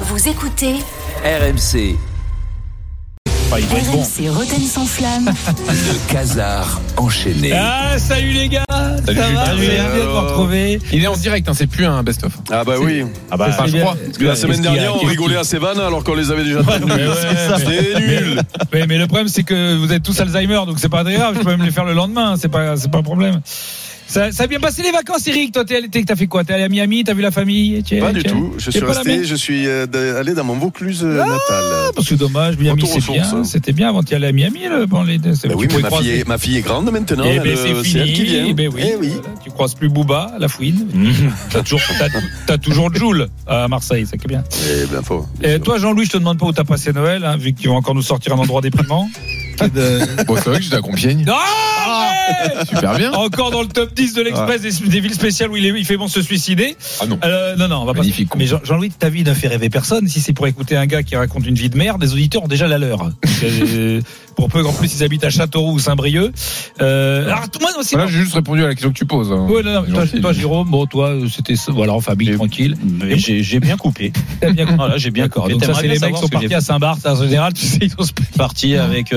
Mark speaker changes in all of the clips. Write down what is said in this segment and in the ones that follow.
Speaker 1: Vous écoutez
Speaker 2: RMC,
Speaker 3: Enfin, il doit être bon.
Speaker 1: RMC Roten sans flamme.
Speaker 2: le casar enchaîné.
Speaker 3: Ah, salut les gars
Speaker 4: Salut,
Speaker 3: Ça va, de vous retrouver.
Speaker 4: Il est en direct, hein, c'est plus un best-of.
Speaker 5: Ah bah oui.
Speaker 3: Ah bah,
Speaker 4: Enfin, je crois.
Speaker 5: Parce que la semaine dernière, on rigolait à ces vannes alors qu'on les avait déjà
Speaker 3: Ouais,
Speaker 5: tenues. C'était nul.
Speaker 3: mais, mais le problème, c'est que vous êtes tous Alzheimer, donc c'est pas très grave. Je peux même les faire le lendemain. C'est pas, c'est pas un problème. Ça, ça a bien passé les vacances, Eric. Toi, t'es allé- t'as fait quoi? T'es allé à Miami T'as vu la famille? Tu es-
Speaker 5: Pas du
Speaker 3: tu
Speaker 5: tout. Je
Speaker 3: tu
Speaker 5: suis resté, je suis euh, de- allé dans mon Vaucluse euh,
Speaker 3: Ah,
Speaker 5: natal.
Speaker 3: parce que dommage, Miami, c'est bien. C'était bien avant d'y aller à Miami. Les, c'est-
Speaker 5: Ben
Speaker 3: tu
Speaker 5: oui, mais ma
Speaker 3: croiser-
Speaker 5: fille, est, ma fille est grande maintenant.
Speaker 3: Eh
Speaker 5: elle,
Speaker 3: ben,
Speaker 5: euh,
Speaker 3: c'est
Speaker 5: c'est elle
Speaker 3: fini.
Speaker 5: qui vient.
Speaker 3: Eh ben oui.
Speaker 5: Eh oui.
Speaker 3: Voilà, Tu croises plus Booba, la fouine. t'as toujours, t'as, toujours Joule à Marseille, ça qui est bien.
Speaker 5: Eh ben, faut.
Speaker 3: Et toi, Jean-Louis, je te demande pas où t'as passé Noël, hein, vu qu'ils vont encore nous sortir un endroit déprimant.
Speaker 4: Bon, c'est vrai que j'étais à Compiègne.
Speaker 3: Ah,
Speaker 4: Super bien.
Speaker 3: Encore dans le top 10 de l'Express des, des villes spéciales où il, est- il fait bon se suicider.
Speaker 4: Ah non.
Speaker 3: Euh, non, non, on va
Speaker 4: Magnifique,
Speaker 3: pas. Mais Jean- Jean-Louis, ta vie ne fait rêver personne. Si c'est pour écouter un gars qui raconte une vie de merde, les auditeurs ont déjà la leur. Euh, pour peu qu'en plus ils habitent à Châteauroux ou Saint-Brieuc. Euh, alors, moi aussi.
Speaker 4: Voilà, j'ai juste répondu à la question que tu poses. hein.
Speaker 3: Ouais, non, non, toi, toi, Jérôme, bon, toi, euh, c'était voilà, en famille, tranquille.
Speaker 6: Mais j'ai bien coupé.
Speaker 3: T'as bien compris.
Speaker 6: Voilà, j'ai bien coupé.
Speaker 3: Donc ça, c'est les mecs qui sont partis à Saint-Barth. En général, tu sais, ils sont
Speaker 6: parti avec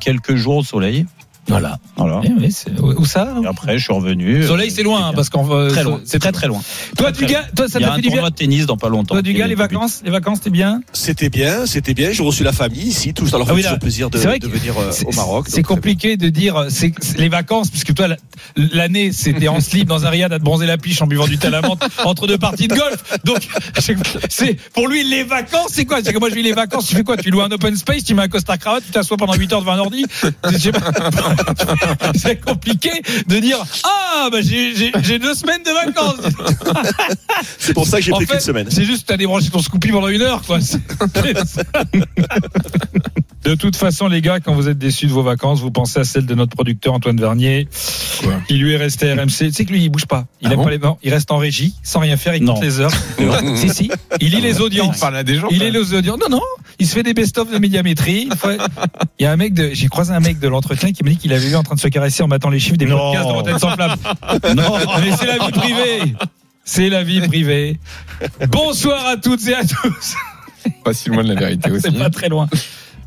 Speaker 6: quelques jours au soleil.
Speaker 3: Voilà.
Speaker 6: Voilà.
Speaker 3: Eh oui, c'est- où ça
Speaker 6: Et après, je suis revenu.
Speaker 3: Le soleil, c'est loin, hein, parce qu'en euh,
Speaker 6: très loin.
Speaker 3: C'est
Speaker 6: très très loin.
Speaker 3: Toi,
Speaker 6: très
Speaker 3: toi, ça t'a fait du bien.
Speaker 6: tournoi de tennis dans pas longtemps.
Speaker 3: Toi, du
Speaker 6: Il
Speaker 3: gars,
Speaker 6: est
Speaker 3: les vacances, les vacances, t'es bien.
Speaker 7: C'était bien, c'était bien. J'ai reçu la famille ici, tout ça leur
Speaker 3: Ah
Speaker 7: fait
Speaker 3: oui,
Speaker 7: toujours
Speaker 3: là,
Speaker 7: plaisir de, venir euh, au Maroc.
Speaker 3: C'est compliqué de dire euh, c'est les vacances puisque toi la- l'année c'était en slip dans un riad à te bronzer la piche en buvant du thé à la menthe entre deux parties de golf. Donc c'est- c'est pour lui les vacances c'est quoi? C'est que moi je vis les vacances, tu fais quoi? Tu loues un open space, tu mets un costard cravate, tu t'assois pendant 8 heures devant un ordi. C'est compliqué de dire ah bah j'ai deux semaines de vacances.
Speaker 7: C'est pour ça que j'ai
Speaker 3: En
Speaker 7: pris
Speaker 3: fait,
Speaker 7: qu'une semaine.
Speaker 3: C'est juste que t'as débranché ton Scoopy pendant une heure, quoi. De toute façon, les gars, quand vous êtes déçus de vos vacances, vous pensez à celle de notre producteur Antoine Vernier.
Speaker 4: Quoi
Speaker 3: Il lui est resté RMC. Tu sais que lui, il bouge pas. Il
Speaker 4: Ah
Speaker 3: aime
Speaker 4: bon
Speaker 3: pas les non, Il reste en régie, sans rien faire. Il compte
Speaker 6: Non.
Speaker 3: les heures. si, si. Il lit les audiences.
Speaker 4: Il parle à des gens.
Speaker 3: Il
Speaker 4: même.
Speaker 3: les audiences. Non, non. Il se fait des best-of de médiamétrie. Il y a un mec de, j'ai croisé un mec de l'entretien qui m'a dit qu'il avait vu en train de se caresser en battant les chiffres des podcasts de Rotten sans flamme.
Speaker 6: Non.
Speaker 3: Mais c'est la vie privée. C'est la vie privée. Bonsoir à toutes et à tous.
Speaker 4: Pas si loin de la vérité aussi.
Speaker 3: C'est pas très loin.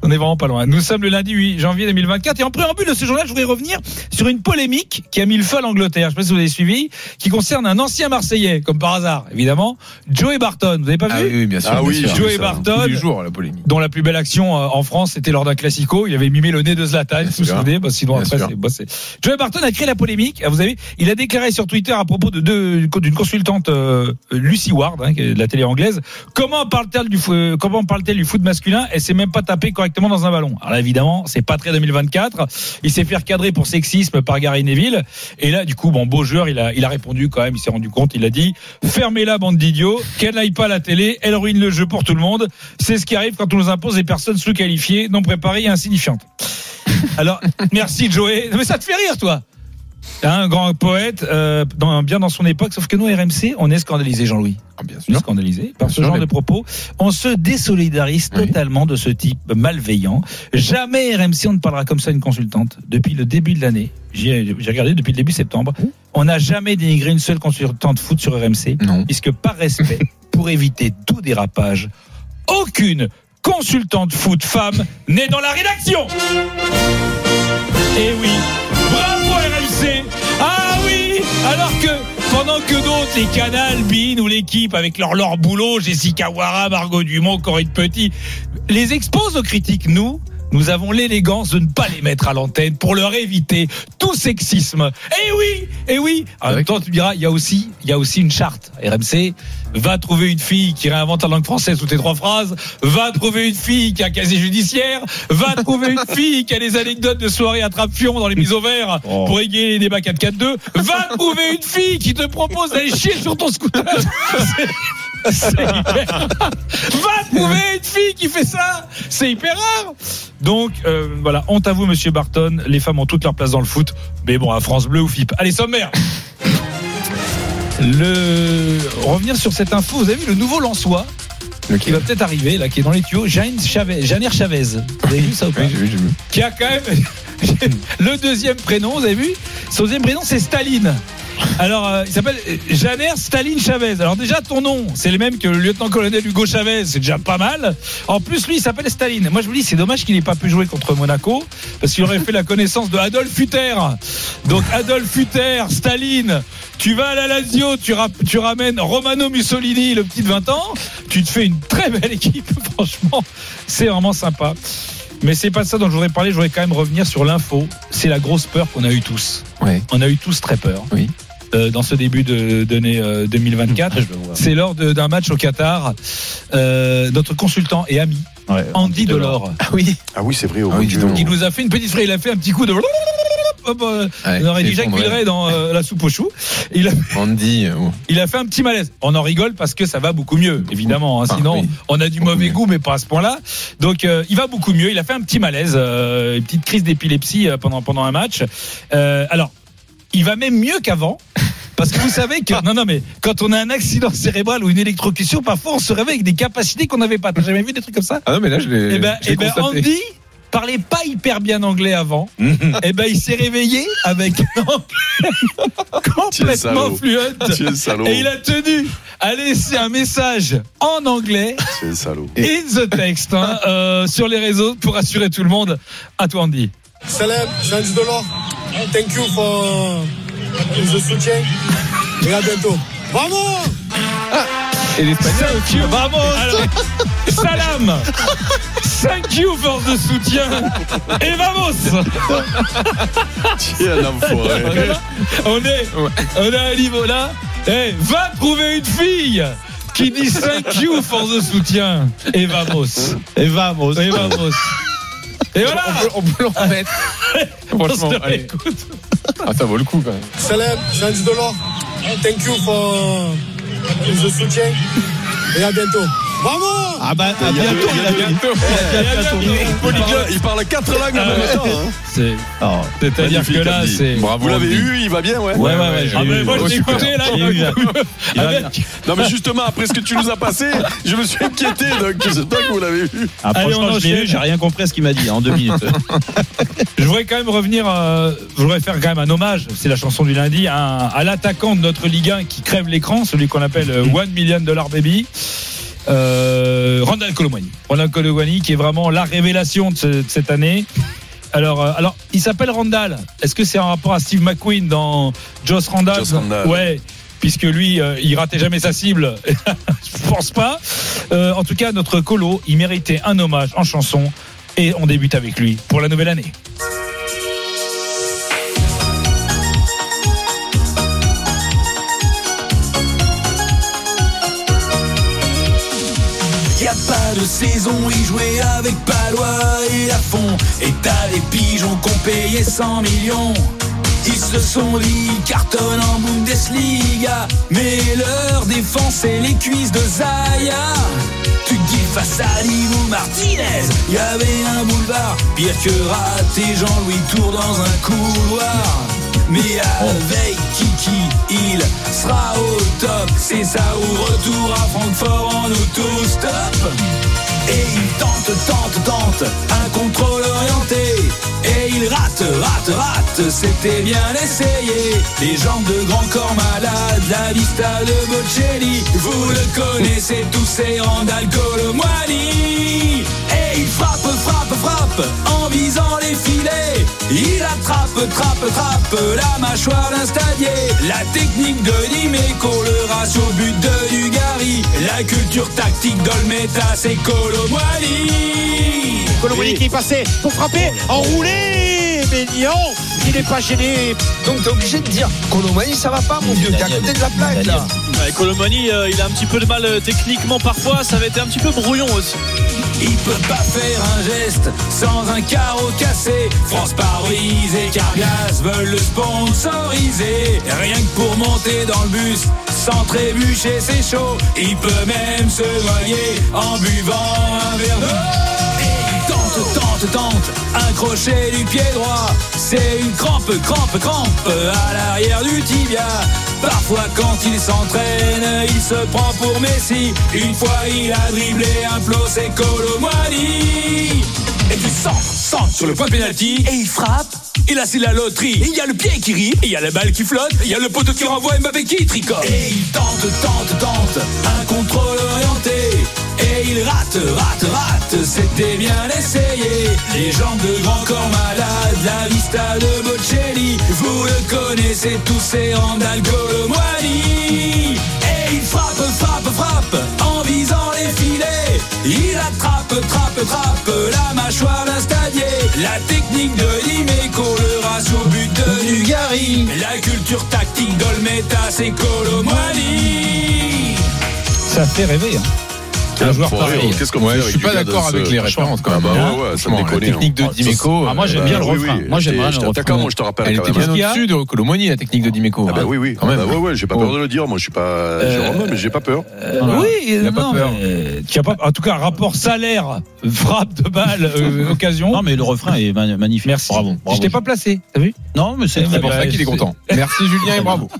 Speaker 3: On est vraiment pas loin. Nous sommes le lundi 8 janvier 2024 et en préambule de ce journal, je voudrais revenir sur une polémique qui a mis le feu à l'Angleterre. Je sais pas si vous avez suivi, qui concerne un ancien Marseillais, comme par hasard, évidemment, Joey Barton. Vous avez pas
Speaker 4: Ah
Speaker 3: vu
Speaker 4: oui, oui, bien sûr.
Speaker 5: Ah
Speaker 4: bien
Speaker 5: oui,
Speaker 4: sûr.
Speaker 3: Joey
Speaker 5: ça.
Speaker 3: Barton,
Speaker 4: jours, la polémique.
Speaker 3: dont la plus belle action euh, en France, c'était lors d'un classico. Il avait mimé le nez de Zlatan, vous vous souvenez bah, Sinon,
Speaker 4: Bien
Speaker 3: après, c'est bossé. Joey Barton a créé la polémique. Ah, Vous avez, il a déclaré sur Twitter à propos de deux, d'une consultante euh, Lucy Ward, hein, qui est de la télé anglaise, comment parle-t-elle du, fo- comment parle-t-elle du foot masculin? Elle sait même pas taper correctement dans un ballon. Alors là, évidemment, c'est pas très 2024. Il s'est fait recadrer pour sexisme par Gary Neville. Et là, du coup, bon, beau joueur, il a, il a répondu quand même. Il s'est rendu compte. Il a dit fermez-la, bande d'idiots. Qu'elle n'aille pas à la télé. Elle ruine le jeu pour tout le monde. C'est ce qui arrive quand on nous impose des personnes sous-qualifiées, non préparées et insignifiantes. Alors, merci Joey. Mais ça te fait rire, toi un grand poète, euh, dans, bien dans son époque, sauf que nous, RMC, on est scandalisé, Jean-Louis.
Speaker 4: Ah, bien
Speaker 3: On est
Speaker 4: sûr.
Speaker 3: scandalisé par
Speaker 4: Bien
Speaker 3: ce
Speaker 4: sûr,
Speaker 3: genre
Speaker 4: mais-
Speaker 3: de propos. On se désolidarise
Speaker 4: Oui.
Speaker 3: totalement de ce type malveillant. Jamais RMC, on ne parlera comme ça à une consultante. Depuis le début de l'année, j'ai regardé depuis le début septembre, on n'a jamais dénigré une seule consultante foot sur RMC,
Speaker 4: Non.
Speaker 3: puisque par respect, pour éviter tout dérapage, aucune consultante foot femme n'est dans la rédaction. Eh oui, bravo RMC. Ah oui, alors que pendant que d'autres, les Canal, Bean ou l'équipe avec leur leur boulot, Jessica Wara, Margot Dumont, Corinne Petit, les exposent aux critiques. Nous, nous avons l'élégance de ne pas les mettre à l'antenne pour leur éviter tout sexisme. Eh oui, eh oui. En même temps, tu me diras, il y a aussi, il y a aussi une charte. RMC va trouver une fille qui réinvente la langue française toutes les trois phrases, va trouver une fille qui a un casier judiciaire, va trouver une fille qui a des anecdotes de soirée à trappe-fion dans les mises au vert
Speaker 6: Oh.
Speaker 3: pour égayer les débats 4-4-2, va trouver une fille qui te propose d'aller chier sur ton scooter. C'est- c'est hyper- Va trouver une fille qui fait ça. C'est hyper rare. Donc euh, voilà, honte à vous, Monsieur Barton. Les femmes ont toute leur place dans le foot, mais bon, à France Bleu ou FIP. Allez, sommaire. Le revenir sur cette info, vous avez vu le nouveau Lançois qui va peut-être arriver là, qui est dans les tuyaux, Jain Chavez, Chavez. Vous avez vu ça ou pas
Speaker 4: Oui, j'ai vu, j'ai vu.
Speaker 3: Qui a quand même le deuxième prénom, vous avez vu? Son deuxième prénom c'est Staline. Alors, euh, il s'appelle Janer Staline Chavez. Alors déjà, ton nom, c'est le même que le lieutenant-colonel Hugo Chavez, c'est déjà pas mal. En plus, lui, il s'appelle Staline. Moi, je me dis, c'est dommage qu'il n'ait pas pu jouer contre Monaco, parce qu'il aurait fait la connaissance de Adolphe Hutter. Donc, Adolphe Hutter, Staline, tu vas à la Lazio, tu, ra- tu ramènes Romano Mussolini, le petit de 20 ans, tu te fais une très belle équipe, franchement, c'est vraiment sympa. Mais c'est pas ça dont je voudrais parler, je voudrais quand même revenir sur l'info. C'est la grosse peur qu'on a eu tous.
Speaker 4: Ouais.
Speaker 3: On a eu tous très peur.
Speaker 4: Oui.
Speaker 3: Euh, dans ce début de d'année euh, 2024.
Speaker 6: Je le vois.
Speaker 3: C'est lors d'un match au Qatar. Euh, notre consultant et ami
Speaker 6: Ouais,
Speaker 3: Andy Delors,
Speaker 4: Ah oui.
Speaker 5: Ah oui, c'est vrai. Oh
Speaker 4: Ah oui,
Speaker 5: Dieu.
Speaker 3: qui nous a fait une petite phrase. Il a fait un petit coup de. Hop, euh,
Speaker 4: Ouais,
Speaker 3: on aurait dit Jacques. Villeray dans euh, la soupe aux choux. Il a,
Speaker 4: Andy. euh,
Speaker 3: il a fait un petit malaise. On en rigole parce que ça va beaucoup mieux, évidemment. hein.
Speaker 4: Ah,
Speaker 3: Sinon,
Speaker 4: oui.
Speaker 3: on a du
Speaker 4: Beaucoup
Speaker 3: mauvais
Speaker 4: mieux.
Speaker 3: goût, mais pas à ce point-là. Donc, euh, il va beaucoup mieux. Il a fait un petit malaise, euh, une petite crise d'épilepsie euh, pendant pendant un match. Euh, alors, il va même mieux qu'avant. Parce que vous savez que non non mais quand on a un accident cérébral ou une électrocution, parfois on se réveille avec des capacités qu'on n'avait pas. T'as jamais vu des trucs comme ça?
Speaker 4: Ah non, mais là, je l'ai.
Speaker 3: Eh ben, eh ben. Andy parlait pas hyper bien anglais avant. eh ben il s'est réveillé avec complètement fluent.
Speaker 5: Tu es salaud.
Speaker 3: Et il a tenu à laisser un message en anglais,
Speaker 5: Tu es salaud.
Speaker 3: in the text, hein, euh, sur les réseaux pour rassurer tout le monde. À toi, Andy.
Speaker 8: Salam, c'est Andy Delors. Thank you for the soutien. Et à bientôt. Vamos
Speaker 4: Et l'espagnol.
Speaker 3: Thank you. Bravo. Alors, salam. Thank you for the soutien. Et vamos.
Speaker 5: Tu es un enfoiré.
Speaker 3: On est, on est à un niveau là. Eh, va trouver une fille qui dit thank you for the soutien. Et vamos.
Speaker 6: Et vamos.
Speaker 3: Et vamos. Et voilà.
Speaker 4: On peut, peut le remettre. Franchement, allez. Ah, ça vaut le coup quand même.
Speaker 8: Salam, c'est Andy Delors. Thank you for the soutien. Et à bientôt. Vamos
Speaker 6: Ah bah, à bientôt,
Speaker 5: il y a.
Speaker 4: Bientôt.
Speaker 5: Il parle, quatre langues en même temps. hein.
Speaker 3: C'est-
Speaker 6: Oh.
Speaker 3: C'est-à-dire que là, c'est.
Speaker 4: Bravo.
Speaker 5: Vous l'avez eu, il va bien, ouais.
Speaker 6: Ouais, ouais, ouais. j'ai
Speaker 3: Ah, mais moi, je l'ai
Speaker 6: super.
Speaker 3: écouté là.
Speaker 6: J'ai
Speaker 5: Non, mais justement, après ce que tu nous as passé, je me suis inquiété, donc j'espère que vous l'avez eu.
Speaker 6: Ah,
Speaker 3: Allez, on
Speaker 6: je l'ai
Speaker 3: enchaîne.
Speaker 6: eu, j'ai rien compris à ce qu'il m'a dit hein, en deux minutes.
Speaker 3: Je voudrais quand même revenir, euh, je voudrais faire quand même un hommage, c'est la chanson du lundi, à, à l'attaquant de notre Ligue 1 qui crève l'écran, celui qu'on appelle euh, One Million Dollar Baby. Euh, Randall Colomwani. Randall Colomwani qui est vraiment la révélation de, ce- de cette année. Alors, euh, alors, il s'appelle Randall. Est-ce que c'est un rapport à Steve McQueen dans Joss Randall?
Speaker 5: Joss Randall.
Speaker 3: Ouais. Puisque lui, euh, il ratait jamais sa cible. Je pense pas. En tout cas, notre colo, il méritait un hommage en chanson. Et on débute avec lui pour la nouvelle année.
Speaker 2: A pas de saison, y jouer avec Palois et à fond. Et t'as des pigeons qu'on payé 100 millions. Ils se sont dit, ils cartonnent en Bundesliga. Mais leur défense, c'est les cuisses de Zaya. Tu te dis face à Divo Martinez, y avait un boulevard. Pire que rater Jean-Louis Tour dans un couloir. Mais avec Kiki, il sera au top. C'est ça au retour à Francfort en autostop. Et il tente, tente, tente un contrôle orienté. Et il rate, rate, rate, c'était bien essayé. Les jambes de grand corps malade, la vista de Bocelli. Vous le connaissez tous, c'est Randall Colomwani. Et il frappe, frappe, frappe en visant les filets. Il attrape, trappe, trappe la mâchoire d'un stadier. La technique de Dimeco, le ratio but de Dugarry. La culture tactique d'Olmeta, c'est Colomwani.
Speaker 9: Colomani qui est passé pour frapper, enroulé, mais non, il n'est pas gêné.
Speaker 10: Donc t'es obligé de dire Colomani ça va pas mon vieux, t'es à côté de la plaque là.
Speaker 11: Ouais, Colomani, euh, il a un petit peu de mal euh, techniquement parfois, ça va être un petit peu brouillon aussi.
Speaker 2: Il peut pas faire un geste sans un carreau cassé. France Paris et Carglass veulent le sponsoriser. Rien que pour monter dans le bus, sans trébucher, c'est chaud. Il peut même se noyer en buvant un verre d'eau. Et tente, tente, tente, un crochet du pied droit. C'est une crampe, crampe, crampe à l'arrière du tibia. Parfois quand il s'entraîne, il se prend pour Messi. Une fois il a dribblé un plot, c'est Colomwani. Et tu centres, centres sur le point de pénalty.
Speaker 1: Et il frappe.
Speaker 3: Et là c'est la loterie. Il y a le pied qui rit, il y a la balle qui flotte, il y a le poteau qui renvoie Mbappé qui tricote. Et il tente, tente, tente, un contrôle. Il rate, rate, rate, c'était bien essayé. Les jambes de grand corps malade, la vista de Bocelli. Vous le connaissez tous, c'est Randall Colomwani. Et il frappe, frappe, frappe, en visant les filets. Il attrape, trappe, trappe, la mâchoire d'un stadier. La technique de Dimeco, le ratio but de Dugarry. La culture tactique d'Olmeta, c'est Colomwani.
Speaker 6: Ça fait rêver. Hein. Un joueur
Speaker 5: Faut
Speaker 6: pareil.
Speaker 5: rire, Qu'est-ce qu'on
Speaker 4: Ouais, je suis pas d'accord avec les références quand
Speaker 5: Ah
Speaker 4: même.
Speaker 5: bah
Speaker 4: hein.
Speaker 5: ouais, ouais, ça.
Speaker 4: La technique de Dimeco.
Speaker 6: Ah, moi, j'aime
Speaker 4: euh,
Speaker 6: bien le refrain. Moi, j'aime bien le refrain.
Speaker 5: moi, je te rappelle.
Speaker 4: Elle était bien
Speaker 6: a
Speaker 4: au-dessus de Colomoni, la technique de Dimeco.
Speaker 5: Ah bah oui, oui.
Speaker 4: Quand même.
Speaker 5: Ah bah ouais, ouais, j'ai pas
Speaker 4: Oh.
Speaker 5: peur de le dire. Moi, je suis pas Jérôme, mais j'ai pas peur.
Speaker 6: Euh. Oui, non, en tout cas, rapport salaire, frappe de balle, euh, occasion.
Speaker 12: Non, mais le refrain est ma- magnifique.
Speaker 6: Merci.
Speaker 12: Bravo.
Speaker 6: Je t'ai pas placé, t'as vu?
Speaker 12: Non, mais c'est
Speaker 6: Eh
Speaker 12: très
Speaker 4: C'est pour
Speaker 6: bah,
Speaker 4: ça qu'il est content. Merci Julien et bravo.